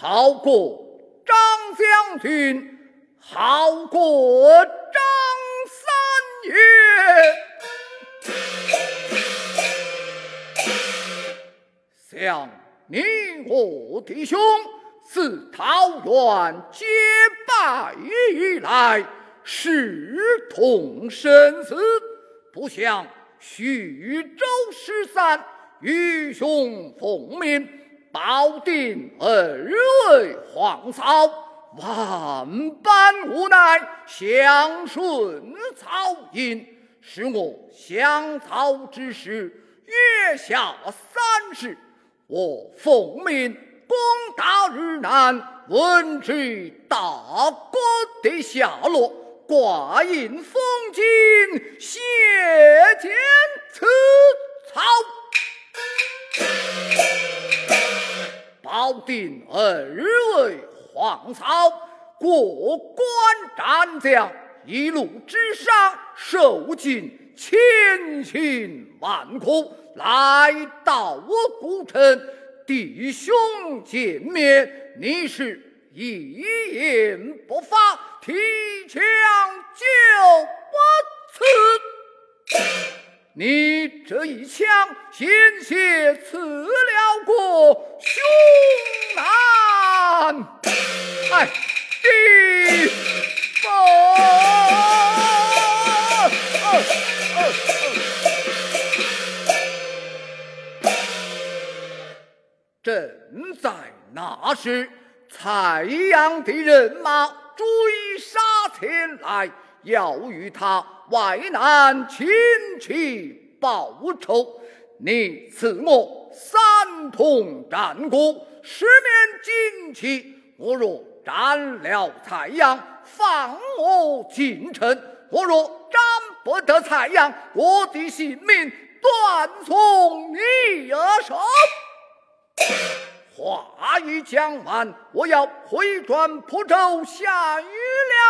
好过张将军，好过张三爷。想你我弟兄自桃园结拜以来，势同生死，不想徐州失散，愚兄。奉命。保定二位皇嫂，万般无奈，相顺曹营，使我降曹之时，月下三日。我奉命攻打日南，闻知大哥的下落，挂印封金，谢见此定二位皇嫂，过关斩将，一路之上受尽千辛万苦，来到我古城，弟兄见面，你是一言不发，提枪就我刺。你这一枪险些刺了过正在那时，蔡阳的人马追杀前来。要与他外难亲戚报仇，你赐我三通战鼓，十面旌旗。我若斩了蔡阳，放我进城；我若斩不得蔡阳，我的性命断送你而手。话一讲完，我要回转蒲州下雨了。